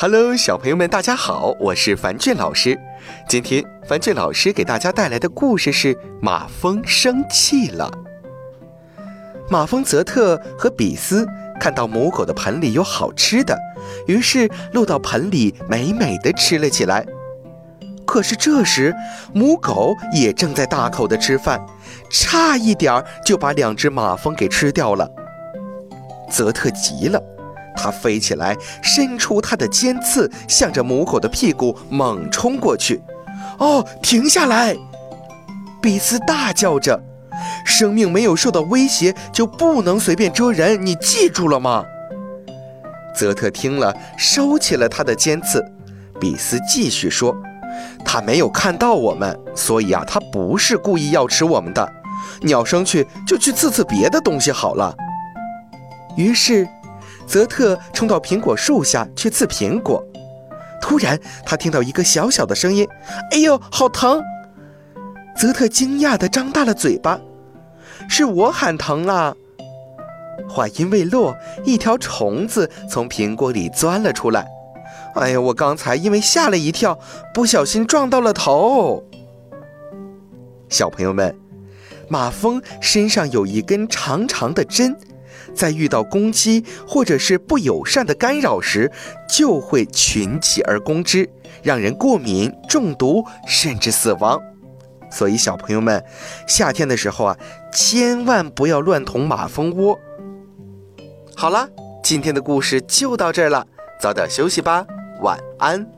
Hello，小朋友们，大家好，我是樊俊老师。今天樊俊老师给大家带来的故事是马蜂生气了。马蜂泽特和比斯看到母狗的盆里有好吃的，于是落到盆里美美的吃了起来。可是这时母狗也正在大口的吃饭，差一点儿就把两只马蜂给吃掉了。泽特急了。它飞起来，伸出它的尖刺，向着母狗的屁股猛冲过去。哦，停下来！比斯大叫着：“生命没有受到威胁，就不能随便蜇人，你记住了吗？”泽特听了，收起了他的尖刺。比斯继续说：“他没有看到我们，所以啊，他不是故意要吃我们的。你要生去，就去刺刺别的东西好了。”于是。泽特冲到苹果树下去刺苹果，突然他听到一个小小的声音：“哎呦，好疼！”泽特惊讶地张大了嘴巴：“是我喊疼啊！”话音未落，一条虫子从苹果里钻了出来。“哎呀，我刚才因为吓了一跳，不小心撞到了头。”小朋友们，马蜂身上有一根长长的针。在遇到攻击或者是不友善的干扰时，就会群起而攻之，让人过敏、中毒，甚至死亡。所以小朋友们，夏天的时候啊，千万不要乱捅马蜂窝。好了，今天的故事就到这儿了，早点休息吧，晚安。